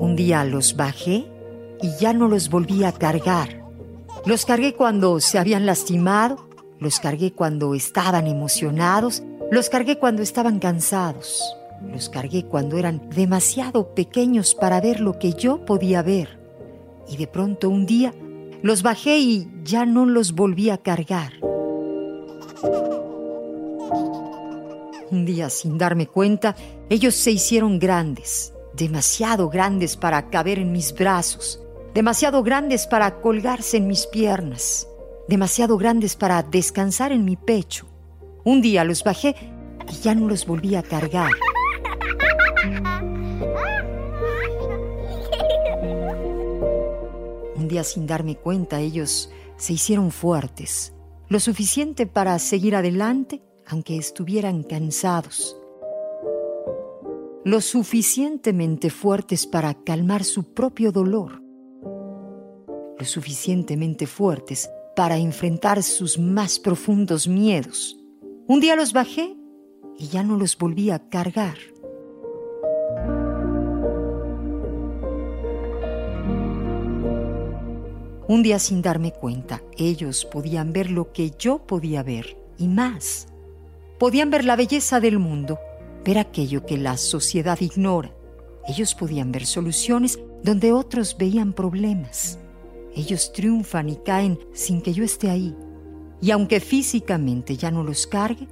Un día los bajé y ya no los volví a cargar. Los cargué cuando se habían lastimado, los cargué cuando estaban emocionados, los cargué cuando estaban cansados, los cargué cuando eran demasiado pequeños para ver lo que yo podía ver. Y de pronto un día los bajé y ya no los volví a cargar. Un día, sin darme cuenta, ellos se hicieron grandes, demasiado grandes para caber en mis brazos, demasiado grandes para colgarse en mis piernas, demasiado grandes para descansar en mi pecho. Un día los bajé y ya no los volví a cargar. Un día sin darme cuenta ellos se hicieron fuertes, lo suficiente para seguir adelante aunque estuvieran cansados, lo suficientemente fuertes para calmar su propio dolor, lo suficientemente fuertes para enfrentar sus más profundos miedos. Un día los bajé y ya no los volví a cargar. Un día sin darme cuenta, ellos podían ver lo que yo podía ver y más. Podían ver la belleza del mundo, ver aquello que la sociedad ignora. Ellos podían ver soluciones donde otros veían problemas. Ellos triunfan y caen sin que yo esté ahí. Y aunque físicamente ya no los cargue,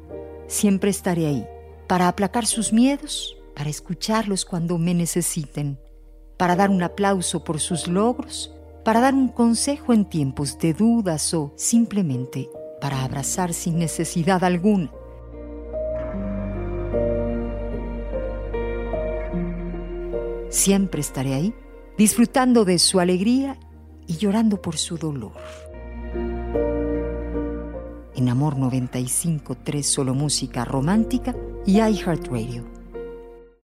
siempre estaré ahí para aplacar sus miedos, para escucharlos cuando me necesiten, para dar un aplauso por sus logros para dar un consejo en tiempos de dudas o simplemente para abrazar sin necesidad alguna. Siempre estaré ahí, disfrutando de su alegría y llorando por su dolor. En Amor 95.3 solo música romántica y iHeartRadio.